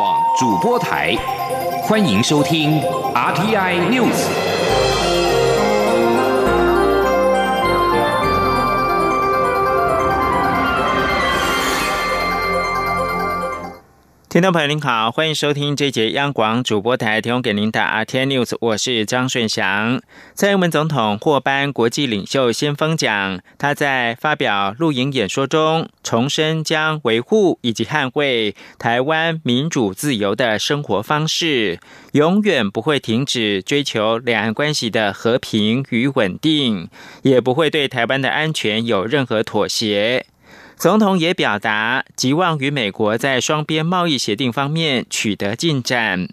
广主播台，欢迎收听 RTI News。听众朋友您好，欢迎收听这节央广主播台提供给您的 RT News，我是张顺祥。蔡英文总统获颁国际领袖先锋奖，他在发表录影演说中，重申将维护以及捍卫台湾民主自由的生活方式，永远不会停止追求两岸关系的和平与稳定，也不会对台湾的安全有任何妥协。总统也表达寄望与美国在双边贸易协定方面取得进展。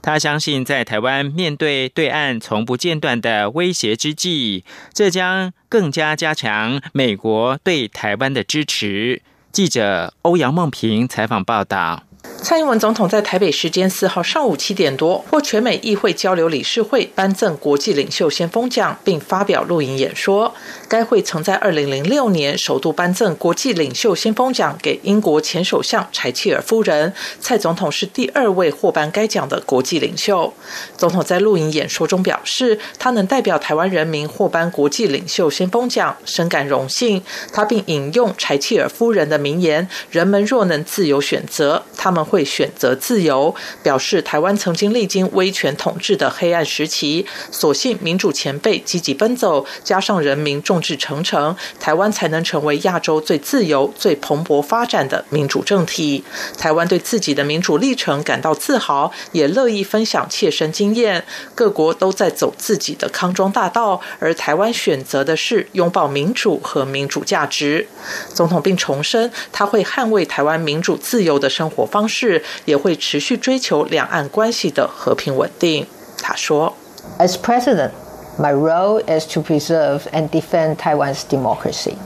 他相信，在台湾面对对岸从不间断的威胁之际，这将更加加强美国对台湾的支持。记者欧阳梦平采访报道。蔡英文总统在台北时间四号上午七点多，获全美议会交流理事会颁赠国际领袖先锋奖，并发表录影演说。该会曾在二零零六年首度颁赠国际领袖先锋奖给英国前首相柴契尔夫人。蔡总统是第二位获颁该奖的国际领袖。总统在录影演说中表示，他能代表台湾人民获颁国际领袖先锋奖，深感荣幸。他并引用柴契尔夫人的名言：“人们若能自由选择，他他们。”会选择自由，表示台湾曾经历经威权统治的黑暗时期，所幸民主前辈积极奔走，加上人民众志成城，台湾才能成为亚洲最自由、最蓬勃发展的民主政体。台湾对自己的民主历程感到自豪，也乐意分享切身经验。各国都在走自己的康庄大道，而台湾选择的是拥抱民主和民主价值。总统并重申，他会捍卫台湾民主自由的生活方方式，也会持续追求两岸关系的和平稳定。他说：“As president, my role is to preserve and defend Taiwan's democracy,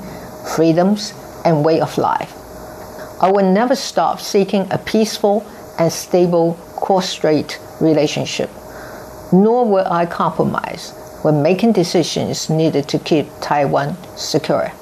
freedoms, and way of life. I will never stop seeking a peaceful and stable cross-strait relationship, nor will I compromise when making decisions needed to keep Taiwan secure.”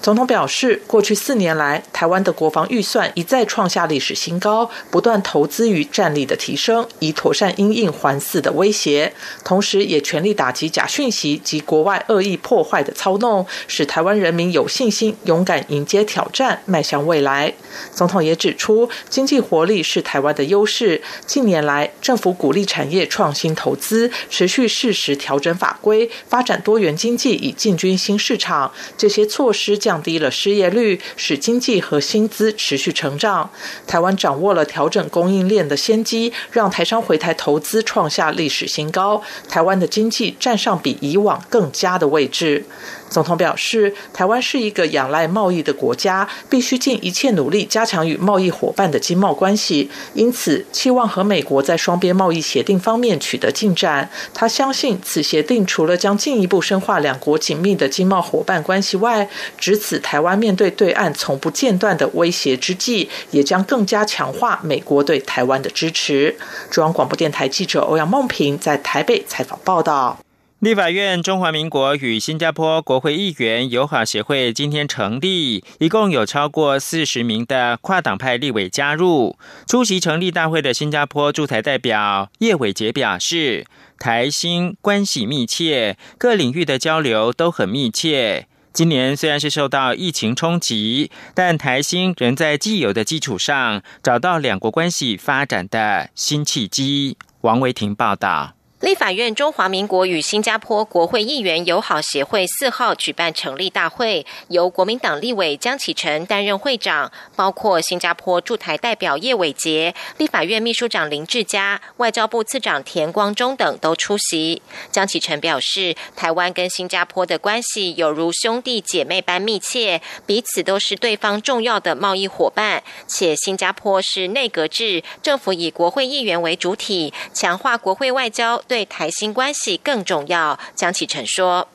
总统表示，过去四年来，台湾的国防预算一再创下历史新高，不断投资于战力的提升，以妥善因应环四的威胁，同时也全力打击假讯息及国外恶意破坏的操弄，使台湾人民有信心、勇敢迎接挑战，迈向未来。总统也指出，经济活力是台湾的优势。近年来，政府鼓励产业创新投资，持续适时调整法规，发展多元经济，以进军新市场。这些措施将降低了失业率，使经济和薪资持续成长。台湾掌握了调整供应链的先机，让台商回台投资创下历史新高。台湾的经济站上比以往更佳的位置。总统表示，台湾是一个仰赖贸易的国家，必须尽一切努力加强与贸易伙伴的经贸关系。因此，期望和美国在双边贸易协定方面取得进展。他相信，此协定除了将进一步深化两国紧密的经贸伙伴关系外，值此台湾面对对岸从不间断的威胁之际，也将更加强化美国对台湾的支持。中央广播电台记者欧阳梦平在台北采访报道。立法院中华民国与新加坡国会议员友好协会今天成立，一共有超过四十名的跨党派立委加入。出席成立大会的新加坡驻台代表叶伟杰表示，台新关系密切，各领域的交流都很密切。今年虽然是受到疫情冲击，但台新仍在既有的基础上找到两国关系发展的新契机。王维婷报道。立法院中华民国与新加坡国会议员友好协会四号举办成立大会，由国民党立委江启臣担任会长，包括新加坡驻台代表叶伟杰、立法院秘书长林志嘉、外交部次长田光中等都出席。江启臣表示，台湾跟新加坡的关系有如兄弟姐妹般密切，彼此都是对方重要的贸易伙伴，且新加坡是内阁制，政府以国会议员为主体，强化国会外交。对台新关系更重要，江启臣说：“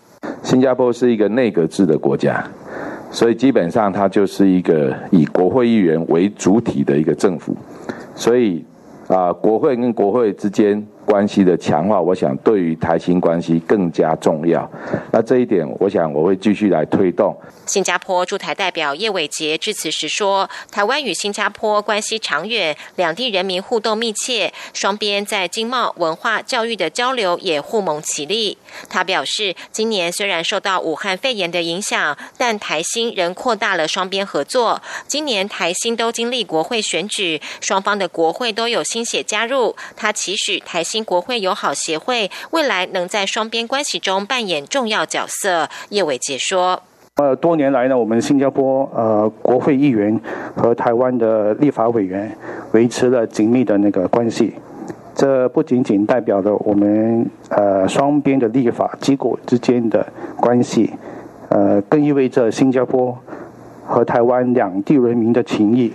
新加坡是一个内阁制的国家，所以基本上它就是一个以国会议员为主体的一个政府，所以啊，国会跟国会之间关系的强化，我想对于台新关系更加重要。那这一点，我想我会继续来推动。新加坡驻台代表叶伟杰致辞时说：“台湾与新加坡关系长远，两地人民互动密切，双边在经贸、文化、教育的交流也互蒙其利。”他表示，今年虽然受到武汉肺炎的影响，但台新仍扩大了双边合作。今年台新都经历国会选举，双方的国会都有新血加入。他期许台新国会友好协会未来能在双边关系中扮演重要角色。叶伟杰说。呃，多年来呢，我们新加坡呃国会议员和台湾的立法委员维持了紧密的那个关系。这不仅仅代表着我们呃双边的立法机构之间的关系，呃，更意味着新加坡和台湾两地人民的情谊。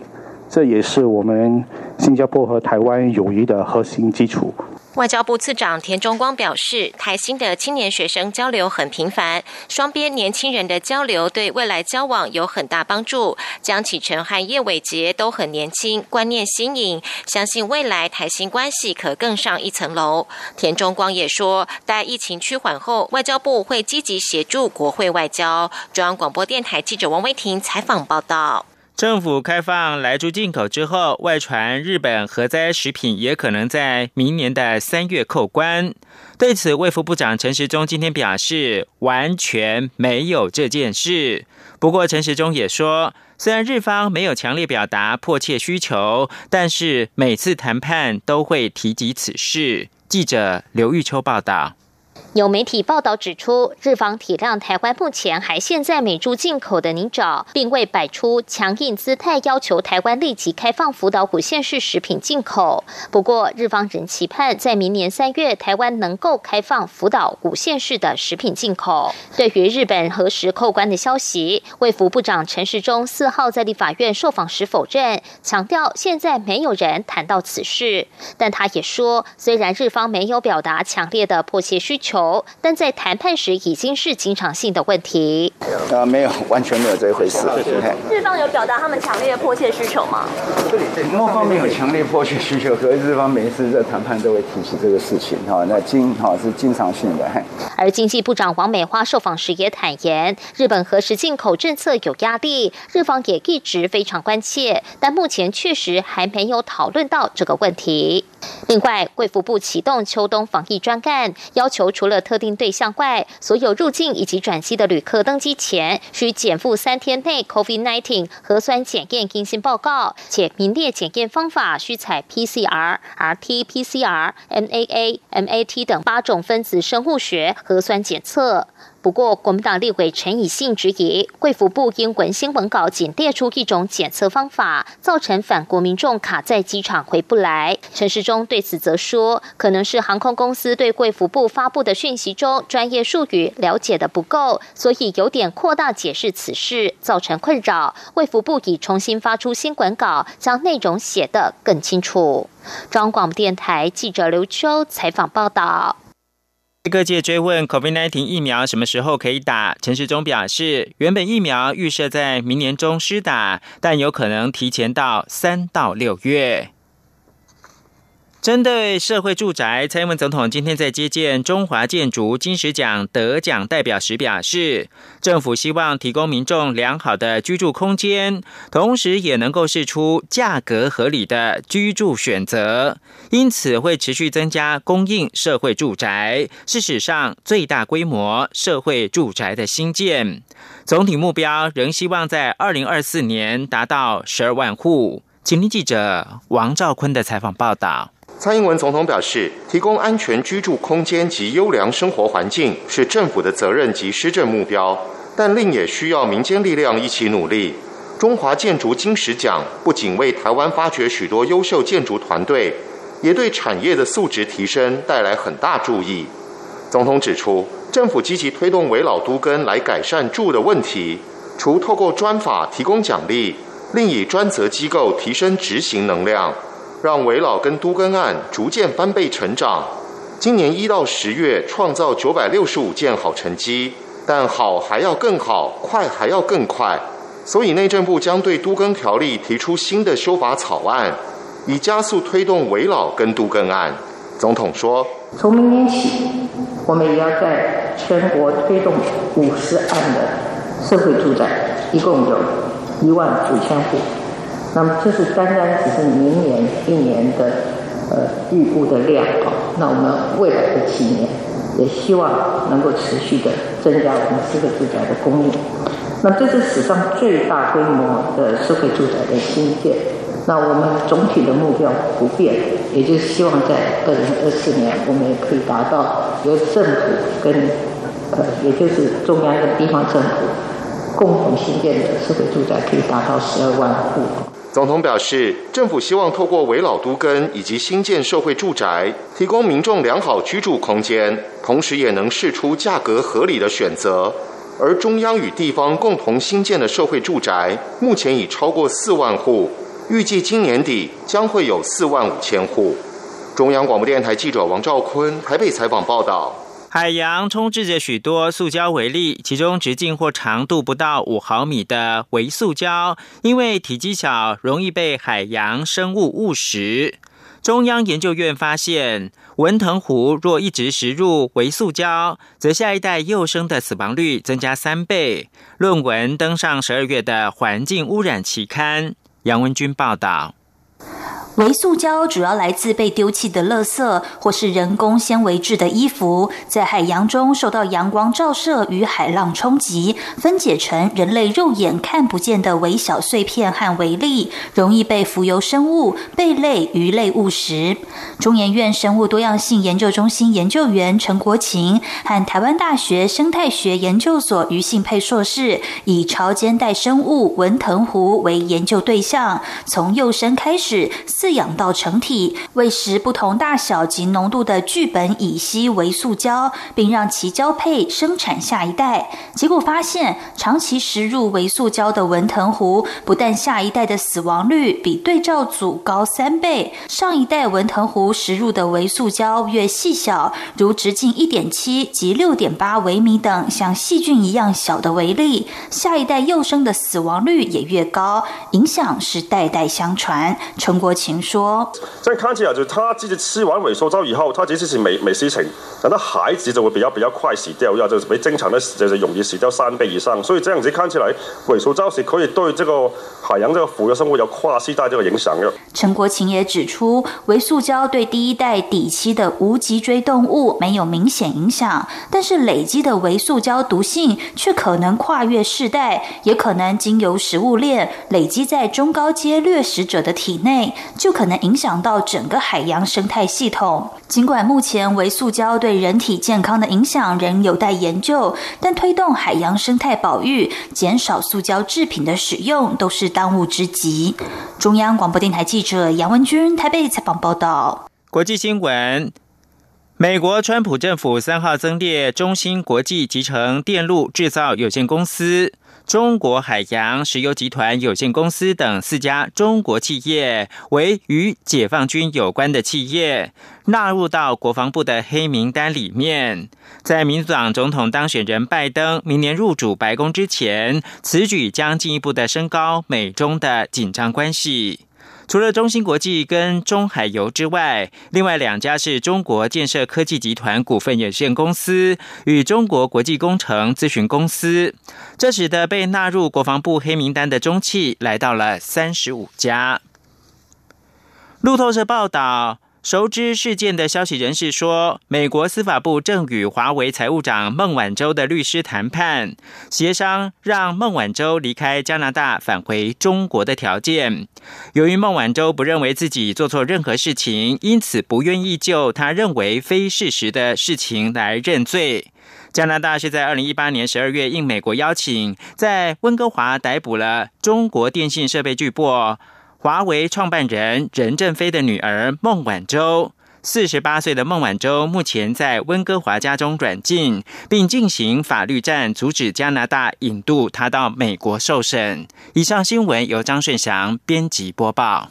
这也是我们新加坡和台湾友谊的核心基础。外交部次长田中光表示，台新的青年学生交流很频繁，双边年轻人的交流对未来交往有很大帮助。江启臣和叶伟杰都很年轻，观念新颖，相信未来台新关系可更上一层楼。田中光也说，待疫情趋缓后，外交部会积极协助国会外交。中央广播电台记者王威婷采访报道。政府开放来猪进口之后，外传日本核灾食品也可能在明年的三月扣关。对此，卫福部长陈时中今天表示，完全没有这件事。不过，陈时中也说，虽然日方没有强烈表达迫切需求，但是每次谈判都会提及此事。记者刘玉秋报道。有媒体报道指出，日方体谅台湾目前还陷在美猪进口的泥沼，并未摆出强硬姿态，要求台湾立即开放福岛五县市食品进口。不过，日方仍期盼在明年三月，台湾能够开放福岛五县市的食品进口。对于日本何时扣关的消息，卫福部长陈时中四号在立法院受访时否认，强调现在没有人谈到此事。但他也说，虽然日方没有表达强烈的迫切需求。但在谈判时已经是经常性的问题。呃，没有，完全没有这一回事。日方有表达他们强烈的迫切需求吗？某方面有强烈迫切需求，可是日方每一次在谈判都会提起这个事情。哈，那经哈是经常性的。而经济部长王美花受访时也坦言，日本核实进口政策有压力，日方也一直非常关切，但目前确实还没有讨论到这个问题。另外，贵福部启动秋冬防疫专干，要求除了除了特定对象外，所有入境以及转机的旅客登机前，需减负三天内 COVID-19 核酸检验阴性报告，且名列检验方法需采 PCR、RT-PCR、MAA、MAT 等八种分子生物学核酸检测。不过，国民党立委陈以信质疑，贵服部因文新闻稿仅列出一种检测方法，造成反国民众卡在机场回不来。陈时中对此则说，可能是航空公司对贵服部发布的讯息中专业术语了解的不够，所以有点扩大解释此事，造成困扰。贵服部已重新发出新闻稿，将内容写得更清楚。中央广播电台记者刘秋采访报道。各界追问 COVID-19 疫苗什么时候可以打？陈时中表示，原本疫苗预设在明年中施打，但有可能提前到三到六月。针对社会住宅，蔡英文总统今天在接见中华建筑金石奖得奖代表时表示，政府希望提供民众良好的居住空间，同时也能够试出价格合理的居住选择，因此会持续增加供应社会住宅，是史上最大规模社会住宅的新建。总体目标仍希望在二零二四年达到十二万户。请听记者王兆坤的采访报道。蔡英文总统表示，提供安全居住空间及优良生活环境是政府的责任及施政目标，但另也需要民间力量一起努力。中华建筑金石奖不仅为台湾发掘许多优秀建筑团队，也对产业的素质提升带来很大注意。总统指出，政府积极推动围老都根来改善住的问题，除透过专法提供奖励，另以专责机构提升执行能量。让围老跟都更案逐渐翻倍成长，今年一到十月创造九百六十五件好成绩，但好还要更好，快还要更快，所以内政部将对都更条例提出新的修法草案，以加速推动围老跟都更案。总统说：“从明年起，我们也要在全国推动五十案的社会住宅，一共有一万五千户。那么这是单单只是明年一年的呃预估的量啊。那我们未来的几年，也希望能够持续的增加我们社会住宅的供应。那这是史上最大规模的社会住宅的新建。”那我们总体的目标不变，也就是希望在二零二四年，我们也可以达到由政府跟呃，也就是中央跟地方政府共同新建的社会住宅可以达到十二万户。总统表示，政府希望透过围老都根以及新建社会住宅，提供民众良好居住空间，同时也能试出价格合理的选择。而中央与地方共同新建的社会住宅，目前已超过四万户。预计今年底将会有四万五千户。中央广播电台记者王兆坤台北采访报道：海洋充斥着许多塑胶微粒，其中直径或长度不到五毫米的微塑胶，因为体积小，容易被海洋生物误食。中央研究院发现，文藤湖若一直食入微塑胶，则下一代幼生的死亡率增加三倍。论文登上十二月的《环境污染》期刊。杨文军报道。微塑胶主要来自被丢弃的垃圾，或是人工纤维制的衣服，在海洋中受到阳光照射与海浪冲击，分解成人类肉眼看不见的微小碎片和微粒，容易被浮游生物、贝类、鱼类误食。中研院生物多样性研究中心研究员陈国琴和台湾大学生态学研究所余信佩硕士，以潮间带生物文藤湖为研究对象，从幼生开始四。饲养到成体，喂食不同大小及浓度的聚苯乙烯微塑胶，并让其交配生产下一代。结果发现，长期食入微塑胶的文藤壶，不但下一代的死亡率比对照组高三倍，上一代文藤壶食入的微塑胶越细小，如直径一点七及六点八微米等像细菌一样小的微粒，下一代幼生的死亡率也越高。影响是代代相传。陈国琴。说，这样看起来就他自己吃完萎缩胶以后，他其实是没没事情，但他孩子就会比较比较快死掉，要就是比正常的就是容易死掉三倍以上，所以这样子看起来萎缩胶是可以对这个海洋这个浮游生物有跨世代这个影响的。陈国琴也指出，微塑胶对第一代底栖的无脊椎动物没有明显影响，但是累积的微塑胶毒性却可能跨越世代，也可能经由食物链累积在中高阶掠食者的体内。就可能影响到整个海洋生态系统。尽管目前微塑胶对人体健康的影响仍有待研究，但推动海洋生态保育、减少塑胶制品的使用都是当务之急。中央广播电台记者杨文君台北采访报道。国际新闻：美国川普政府三号增列中芯国际集成电路制造有限公司。中国海洋石油集团有限公司等四家中国企业为与解放军有关的企业，纳入到国防部的黑名单里面。在民主党总统当选人拜登明年入主白宫之前，此举将进一步的升高美中的紧张关系。除了中芯国际跟中海油之外，另外两家是中国建设科技集团股份有限公司与中国国际工程咨询公司，这使得被纳入国防部黑名单的中企来到了三十五家。路透社报道。熟知事件的消息人士说，美国司法部正与华为财务长孟晚舟的律师谈判，协商让孟晚舟离开加拿大返回中国的条件。由于孟晚舟不认为自己做错任何事情，因此不愿意就他认为非事实的事情来认罪。加拿大是在二零一八年十二月应美国邀请，在温哥华逮捕了中国电信设备巨擘。华为创办人任正非的女儿孟晚舟，四十八岁的孟晚舟目前在温哥华家中软禁，并进行法律战，阻止加拿大引渡她到美国受审。以上新闻由张顺祥编辑播报。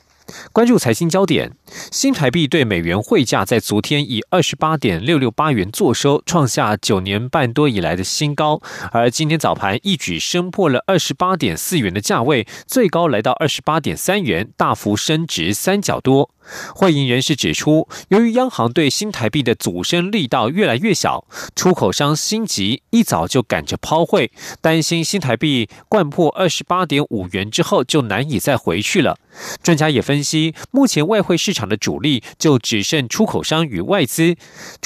关注财经焦点，新台币对美元汇价在昨天以二十八点六六八元作收，创下九年半多以来的新高。而今天早盘一举升破了二十八点四元的价位，最高来到二十八点三元，大幅升值三角多。会银人士指出，由于央行对新台币的阻升力道越来越小，出口商心急，一早就赶着抛汇，担心新台币灌破二十八点五元之后就难以再回去了。专家也分析，目前外汇市场的主力就只剩出口商与外资，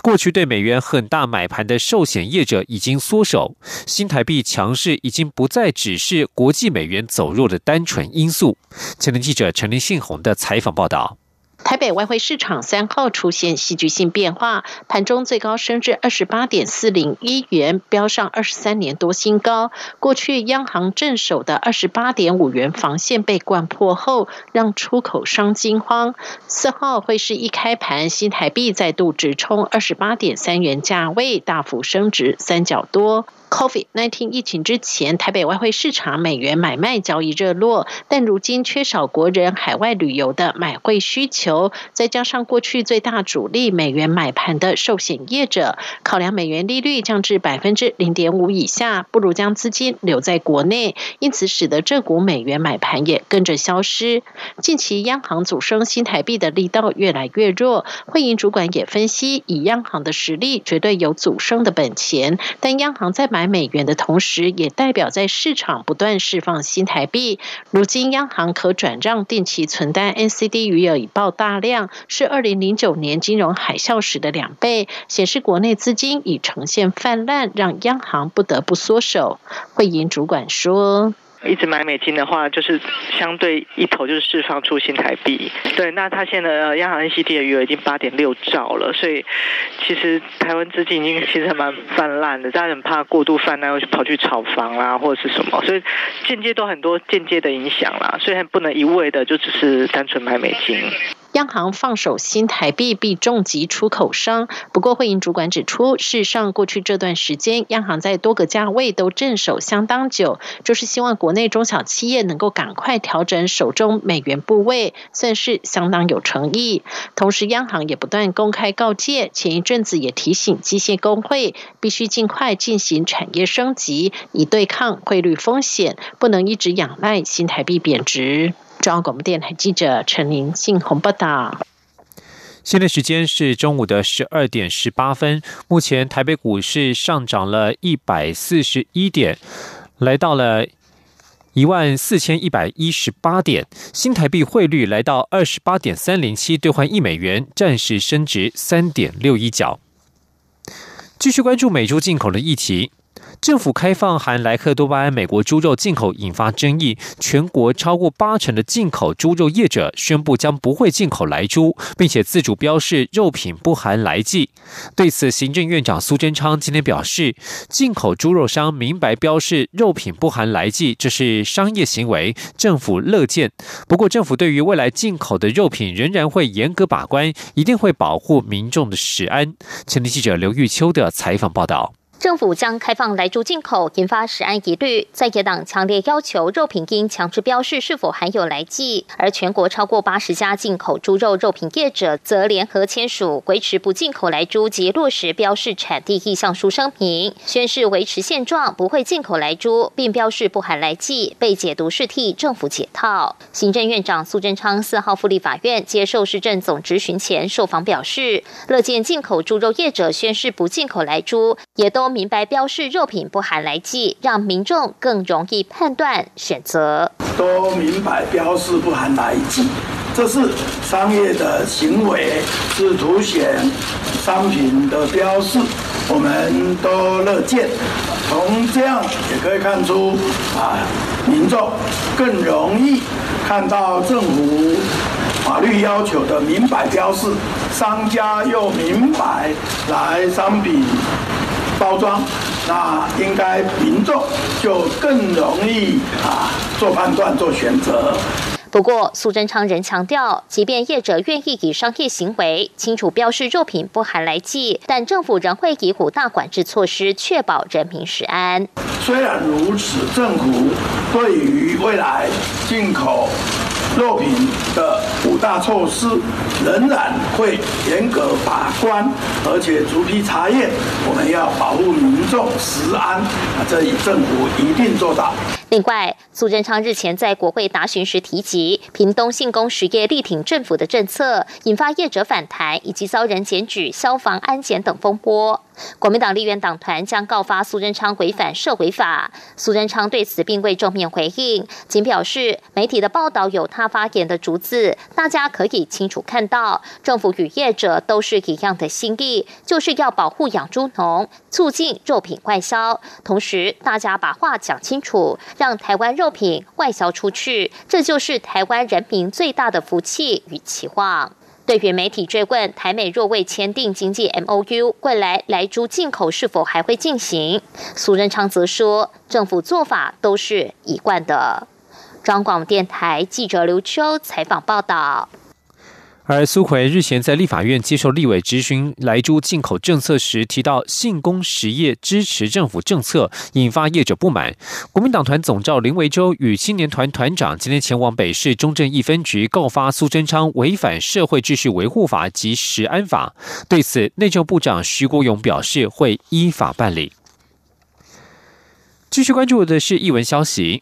过去对美元很大买盘的寿险业者已经缩手，新台币强势已经不再只是国际美元走弱的单纯因素。前天记者陈林信宏的采访报道。台北外汇市场三号出现戏剧性变化，盘中最高升至二十八点四零一元，飙上二十三年多新高。过去央行镇守的二十八点五元防线被灌破后，让出口商惊慌。四号会是一开盘，新台币再度直冲二十八点三元价位，大幅升值三角多。COVID-19 疫情之前，台北外汇市场美元买卖交易热络，但如今缺少国人海外旅游的买汇需求，再加上过去最大主力美元买盘的寿险业者，考量美元利率降至百分之零点五以下，不如将资金留在国内，因此使得这股美元买盘也跟着消失。近期央行主升新台币的力道越来越弱，汇银主管也分析，以央行的实力，绝对有主升的本钱，但央行在买美元的同时，也代表在市场不断释放新台币。如今央行可转让定期存单 NCD 余额已爆大量，是二零零九年金融海啸时的两倍，显示国内资金已呈现泛滥，让央行不得不缩手。汇银主管说。一直买美金的话，就是相对一头就是释放出新台币。对，那它现在央行 NCT 的余额已经八点六兆了，所以其实台湾资金已经其实蛮泛滥的，大家很怕过度泛滥，又跑去炒房啦或者是什么，所以间接都很多间接的影响啦，所以不能一味的就只是单纯买美金。央行放手新台币，必重击出口商。不过，汇银主管指出，事实上过去这段时间，央行在多个价位都镇守相当久，就是希望国内中小企业能够赶快调整手中美元部位，算是相当有诚意。同时，央行也不断公开告诫，前一阵子也提醒机械工会，必须尽快进行产业升级，以对抗汇率风险，不能一直仰赖新台币贬值。中央广播电台记者陈琳信鸿报道。现在时间是中午的十二点十八分。目前台北股市上涨了一百四十一点，来到了一万四千一百一十八点。新台币汇率来到二十八点三零七兑换一美元，暂时升值三点六一角。继续关注美猪进口的议题。政府开放含莱克多巴胺美国猪肉进口引发争议，全国超过八成的进口猪肉业者宣布将不会进口来猪，并且自主标示肉品不含来剂。对此，行政院长苏贞昌今天表示，进口猪肉商明白标示肉品不含来剂，这是商业行为，政府乐见。不过，政府对于未来进口的肉品仍然会严格把关，一定会保护民众的食安。前天记者刘玉秋的采访报道。政府将开放来猪进口，引发食安疑虑。在野党强烈要求肉品应强制标示是否含有来剂，而全国超过八十家进口猪肉肉品业者则联合签署维持不进口来猪及落实标示产地意向书声明，宣誓维持现状，不会进口来猪，并标示不含来剂，被解读是替政府解套。行政院长苏贞昌四号复立法院接受市政总执询前受访表示，乐见进口猪肉业者宣誓不进口来猪，也都。都明白标示肉品不含来剂，让民众更容易判断选择。都明白标示不含来剂，这是商业的行为，是凸显商品的标示，我们都乐见。从这样也可以看出啊，民众更容易看到政府法律要求的明摆标示，商家又明白来商品包装，那应该民众就更容易啊做判断、做选择。不过，苏贞昌仍强调，即便业者愿意以商业行为清楚标示肉品不含来剂，但政府仍会以五大管制措施确保人民食安。虽然如此，政府对于未来进口肉品的五大措施仍然会严格把关，而且逐批查验。我们要保护民众食安，这里政府一定做到。另外，苏贞昌日前在国会答询时提及，屏东信工实业力挺政府的政策，引发业者反弹，以及遭人检举消防安检等风波。国民党立院党团将告发苏贞昌违反社会法。苏贞昌对此并未正面回应，仅表示媒体的报道有他发言的逐字，大家可以清楚看到，政府与业者都是一样的心意，就是要保护养猪农，促进肉品外销。同时，大家把话讲清楚，让台湾肉品外销出去，这就是台湾人民最大的福气与期望。对于媒体追问台美若未签订经济 M O U，未来来猪进口是否还会进行？苏仁昌则说，政府做法都是一贯的。中广电台记者刘秋采访报道。而苏奎日前在立法院接受立委质询莱猪进口政策时，提到信工实业支持政府政策，引发业者不满。国民党团总召林维洲与青年团团长今天前往北市中正一分局告发苏贞昌违反社会秩序维护法及食安法。对此，内政部长徐国勇表示会依法办理。继续关注的是译文消息。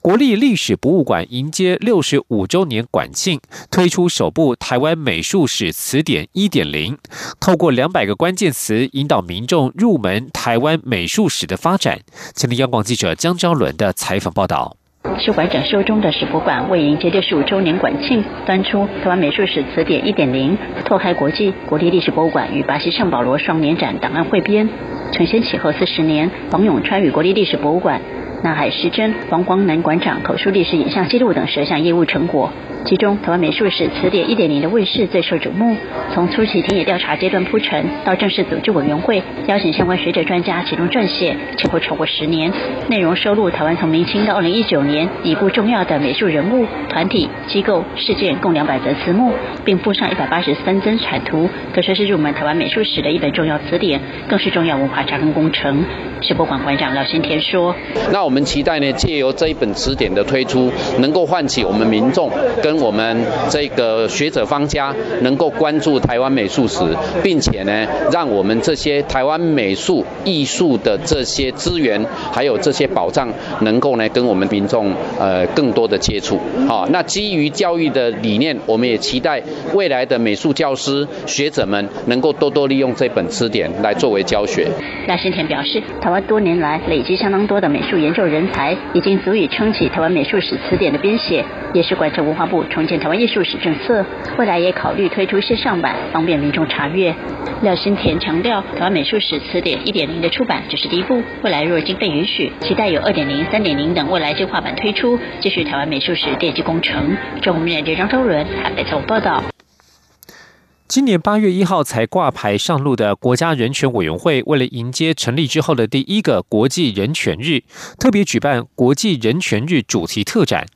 国立历史博物馆迎接六十五周年馆庆，推出首部台湾美术史词典一点零，透过两百个关键词引导民众入门台湾美术史的发展。前听央广记者江昭伦的采访报道。是馆长修中的史博馆为迎接六十五周年馆庆，端出台湾美术史词典一点零，拓开国际国立历史博物馆与巴西圣保罗双年展档案汇编，承先启后四十年，王永川与国立历史博物馆。南海时珍、王光南馆长口述历史影像记录等十项业务成果，其中台湾美术史词典一点零的问世最受瞩目。从初期田野调查阶段铺陈，到正式组织委员会邀请相关学者专家启动撰写，前后超过十年。内容收录台湾从明清到二零一九年已故重要的美术人物、团体、机构、事件共两百则词目，并附上一百八十三帧产图，可说是入门台湾美术史的一本重要词典，更是重要文化扎根工程。世博馆馆长廖新田说：“那我我们期待呢，借由这一本词典的推出，能够唤起我们民众跟我们这个学者方家，能够关注台湾美术史，并且呢，让我们这些台湾美术艺术的这些资源，还有这些保障，能够呢，跟我们民众呃更多的接触。好，那基于教育的理念，我们也期待未来的美术教师学者们能够多多利用这本词典来作为教学。”廖新田表示。台湾多年来累积相当多的美术研究人才，已经足以撑起台湾美术史词典的编写，也是贯彻文化部重建台湾艺术史政策。未来也考虑推出线上版，方便民众查阅。廖新田强调，台湾美术史词典一点零的出版只是第一步，未来若经费允许，期待有二点零、三点零等未来进化版推出，继续台湾美术史奠基工程。中国面对张周伦台北采访报道。今年八月一号才挂牌上路的国家人权委员会，为了迎接成立之后的第一个国际人权日，特别举办国际人权日主题特展。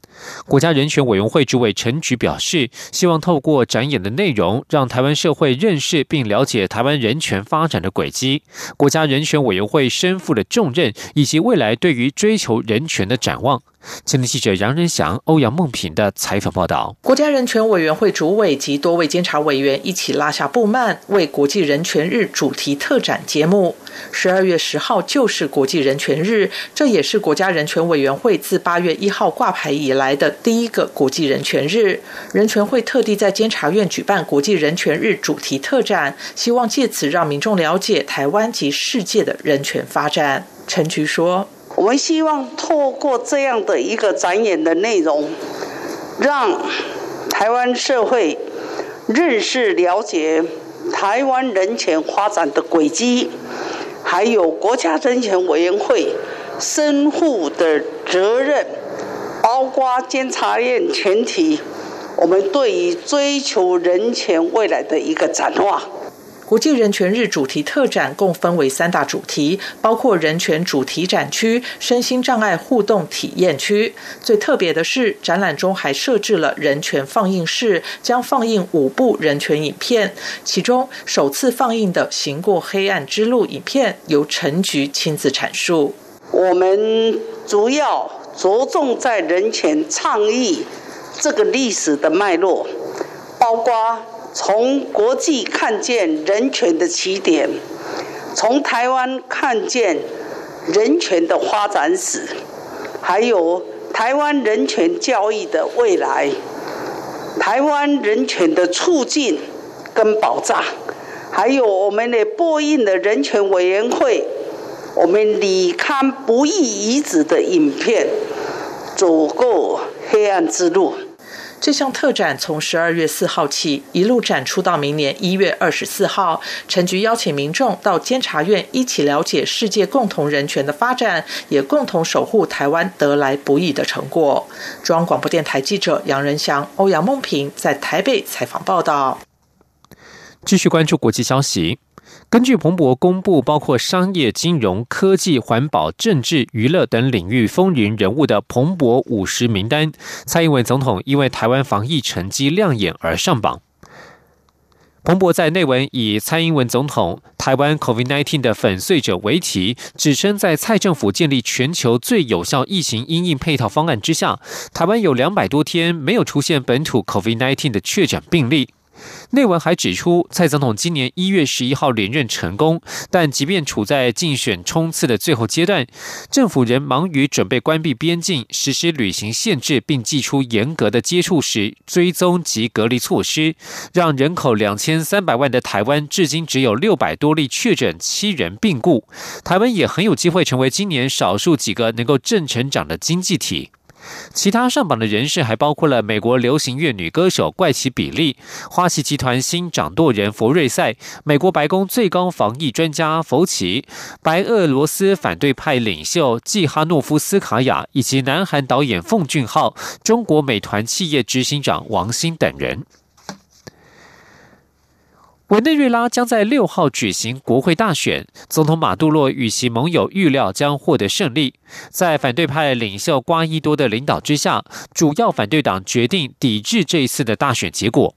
国家人权委员会主委陈菊表示，希望透过展演的内容，让台湾社会认识并了解台湾人权发展的轨迹、国家人权委员会身负的重任以及未来对于追求人权的展望。青年记者杨仁祥、欧阳梦平的采访报道。国家人权委员会主委及多位监察委员一起拉下布幔，为国际人权日主题特展揭幕。十二月十号就是国际人权日，这也是国家人权委员会自八月一号挂牌以来的第一个国际人权日。人权会特地在监察院举办国际人权日主题特展，希望借此让民众了解台湾及世界的人权发展。陈菊说：“我们希望透过这样的一个展演的内容，让台湾社会认识、了解台湾人权发展的轨迹。”还有国家人权委员会身负的责任，包括监察院全体，我们对于追求人权未来的一个展望。国际人权日主题特展共分为三大主题，包括人权主题展区、身心障碍互动体验区。最特别的是，展览中还设置了人权放映室，将放映五部人权影片。其中首次放映的《行过黑暗之路》影片，由陈菊亲自阐述。我们主要着重在人权倡议这个历史的脉络，包括。从国际看见人权的起点，从台湾看见人权的发展史，还有台湾人权教育的未来，台湾人权的促进跟保障，还有我们的播映的人权委员会，我们李康不义遗址的影片，走过黑暗之路。这项特展从十二月四号起一路展出到明年一月二十四号。陈局邀请民众到监察院一起了解世界共同人权的发展，也共同守护台湾得来不易的成果。中央广播电台记者杨仁祥、欧阳梦平在台北采访报道。继续关注国际消息。根据彭博公布，包括商业、金融、科技、环保、政治、娱乐等领域风云人物的彭博五十名单，蔡英文总统因为台湾防疫成绩亮眼而上榜。彭博在内文以“蔡英文总统台湾 COVID-19 的粉碎者”为题，指称在蔡政府建立全球最有效疫情因应配套方案之下，台湾有两百多天没有出现本土 COVID-19 的确诊病例。内文还指出，蔡总统今年一月十一号连任成功，但即便处在竞选冲刺的最后阶段，政府仍忙于准备关闭边境、实施旅行限制，并祭出严格的接触时追踪及隔离措施，让人口两千三百万的台湾至今只有六百多例确诊，七人病故。台湾也很有机会成为今年少数几个能够正成长的经济体。其他上榜的人士还包括了美国流行乐女歌手怪奇比利、花旗集团新掌舵人佛瑞赛、美国白宫最高防疫专家福奇、白俄罗斯反对派领袖季哈诺夫斯卡娅以及南韩导演奉俊昊、中国美团企业执行长王兴等人。委内瑞拉将在六号举行国会大选，总统马杜洛与其盟友预料将获得胜利。在反对派领袖瓜伊多的领导之下，主要反对党决定抵制这一次的大选结果。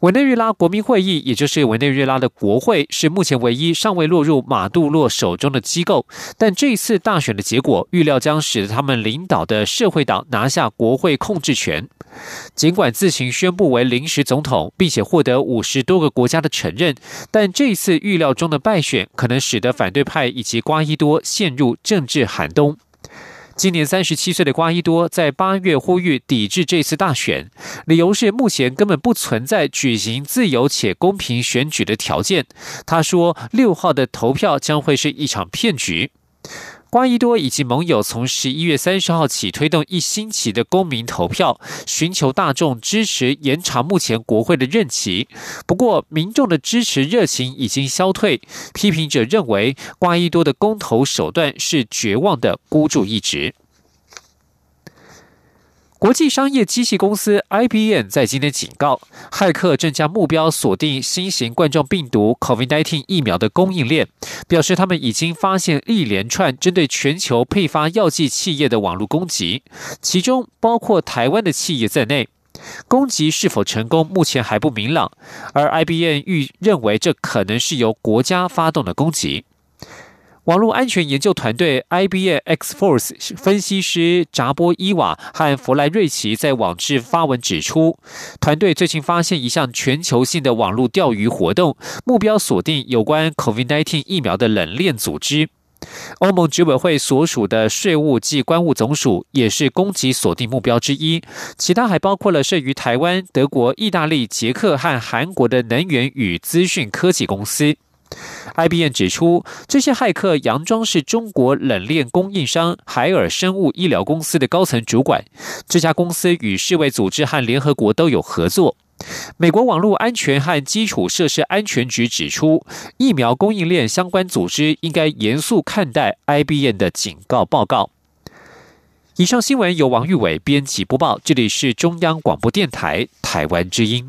委内瑞拉国民会议，也就是委内瑞拉的国会，是目前唯一尚未落入马杜洛手中的机构。但这一次大选的结果，预料将使得他们领导的社会党拿下国会控制权。尽管自行宣布为临时总统，并且获得五十多个国家的承认，但这次预料中的败选，可能使得反对派以及瓜伊多陷入政治寒冬。今年三十七岁的瓜伊多在八月呼吁抵制这次大选，理由是目前根本不存在举行自由且公平选举的条件。他说，六号的投票将会是一场骗局。瓜伊多以及盟友从十一月三十号起推动一星期的公民投票，寻求大众支持延长目前国会的任期。不过，民众的支持热情已经消退。批评者认为，瓜伊多的公投手段是绝望的孤注一掷。国际商业机器公司 IBM 在今天警告，骇客正将目标锁定新型冠状病毒 COVID-19 疫苗的供应链，表示他们已经发现一连串针对全球配发药剂企业的网络攻击，其中包括台湾的企业在内。攻击是否成功，目前还不明朗。而 IBM 预认为这可能是由国家发动的攻击。网络安全研究团队 IBM X Force 分析师扎波伊瓦和弗莱瑞奇在网志发文指出，团队最近发现一项全球性的网络钓鱼活动，目标锁定有关 COVID-19 疫苗的冷链组织。欧盟执委会所属的税务及关务总署也是攻击锁定目标之一，其他还包括了设于台湾、德国、意大利、捷克和韩国的能源与资讯科技公司。IBM 指出，这些骇客佯装是中国冷链供应商海尔生物医疗公司的高层主管。这家公司与世卫组织和联合国都有合作。美国网络安全和基础设施安全局指出，疫苗供应链相关组织应该严肃看待 IBM 的警告报告。以上新闻由王玉伟编辑播报，这里是中央广播电台台湾之音。